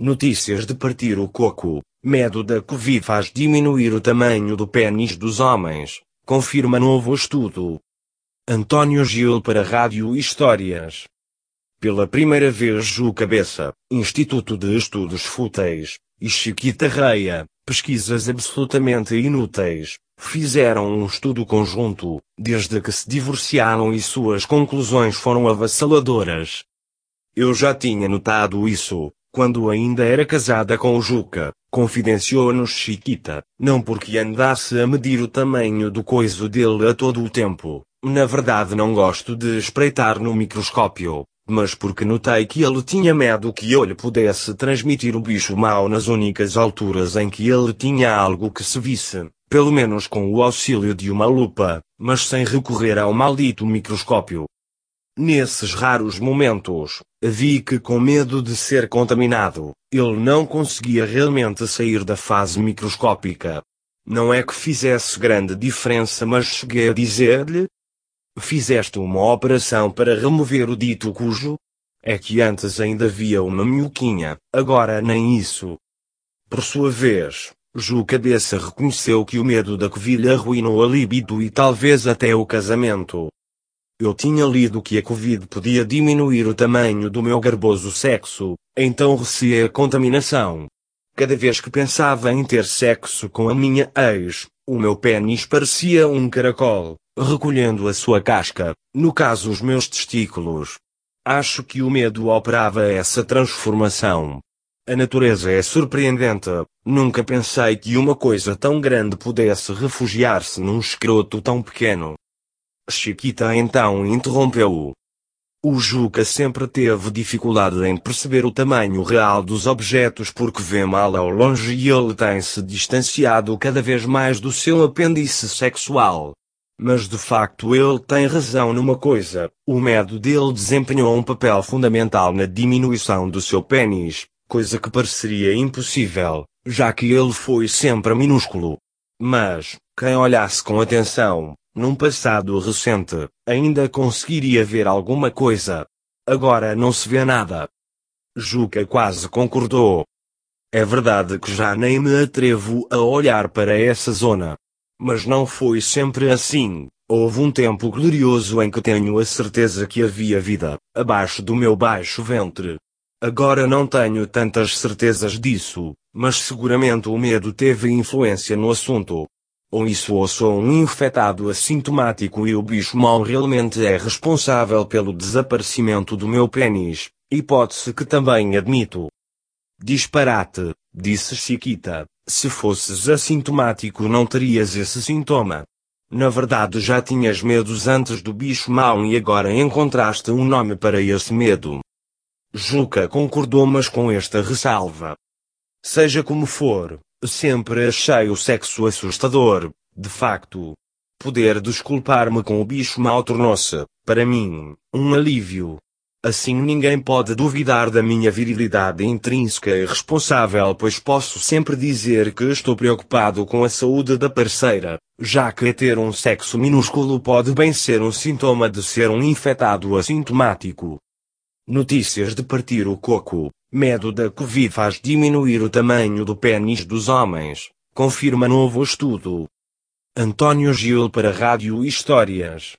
Notícias de partir o coco. Medo da Covid faz diminuir o tamanho do pênis dos homens, confirma novo estudo. António Gil para Rádio Histórias. Pela primeira vez Ju Cabeça, Instituto de Estudos Fúteis, e Chiquita Reia, pesquisas absolutamente inúteis, fizeram um estudo conjunto, desde que se divorciaram e suas conclusões foram avassaladoras. Eu já tinha notado isso, quando ainda era casada com o Juca, confidenciou-nos Chiquita, não porque andasse a medir o tamanho do coiso dele a todo o tempo, na verdade não gosto de espreitar no microscópio, mas porque notei que ele tinha medo que eu lhe pudesse transmitir o bicho mau nas únicas alturas em que ele tinha algo que se visse, pelo menos com o auxílio de uma lupa, mas sem recorrer ao maldito microscópio. Nesses raros momentos, vi que com medo de ser contaminado, ele não conseguia realmente sair da fase microscópica. Não é que fizesse grande diferença, mas cheguei a dizer-lhe: Fizeste uma operação para remover o dito cujo? É que antes ainda havia uma minhoquinha, agora nem isso. Por sua vez, Ju Cabeça reconheceu que o medo da Covid arruinou a libido e talvez até o casamento. Eu tinha lido que a Covid podia diminuir o tamanho do meu garboso sexo, então receei a contaminação. Cada vez que pensava em ter sexo com a minha ex, o meu pênis parecia um caracol, recolhendo a sua casca, no caso os meus testículos. Acho que o medo operava essa transformação. A natureza é surpreendente, nunca pensei que uma coisa tão grande pudesse refugiar-se num escroto tão pequeno. Chiquita então interrompeu-o. O Juca sempre teve dificuldade em perceber o tamanho real dos objetos porque vê mal ao longe e ele tem se distanciado cada vez mais do seu apêndice sexual. Mas de facto ele tem razão numa coisa, o medo dele desempenhou um papel fundamental na diminuição do seu pênis, coisa que pareceria impossível, já que ele foi sempre minúsculo. Mas, quem olhasse com atenção, num passado recente, ainda conseguiria ver alguma coisa. Agora não se vê nada. Juca quase concordou. É verdade que já nem me atrevo a olhar para essa zona. Mas não foi sempre assim. Houve um tempo glorioso em que tenho a certeza que havia vida, abaixo do meu baixo ventre. Agora não tenho tantas certezas disso, mas seguramente o medo teve influência no assunto. Ou isso ou sou um infectado assintomático e o bicho mau realmente é responsável pelo desaparecimento do meu pênis, hipótese que também admito. Disparate, disse Chiquita, se fosses assintomático não terias esse sintoma. Na verdade já tinhas medos antes do bicho mau e agora encontraste um nome para esse medo. Juca concordou mas com esta ressalva. Seja como for, Sempre achei o sexo assustador, de facto. Poder desculpar-me com o bicho mal tornou-se, para mim, um alívio. Assim ninguém pode duvidar da minha virilidade intrínseca e responsável, pois posso sempre dizer que estou preocupado com a saúde da parceira, já que ter um sexo minúsculo pode bem ser um sintoma de ser um infectado assintomático. Notícias de partir o coco. Medo da Covid faz diminuir o tamanho do pênis dos homens, confirma novo estudo. António Gil para Rádio Histórias.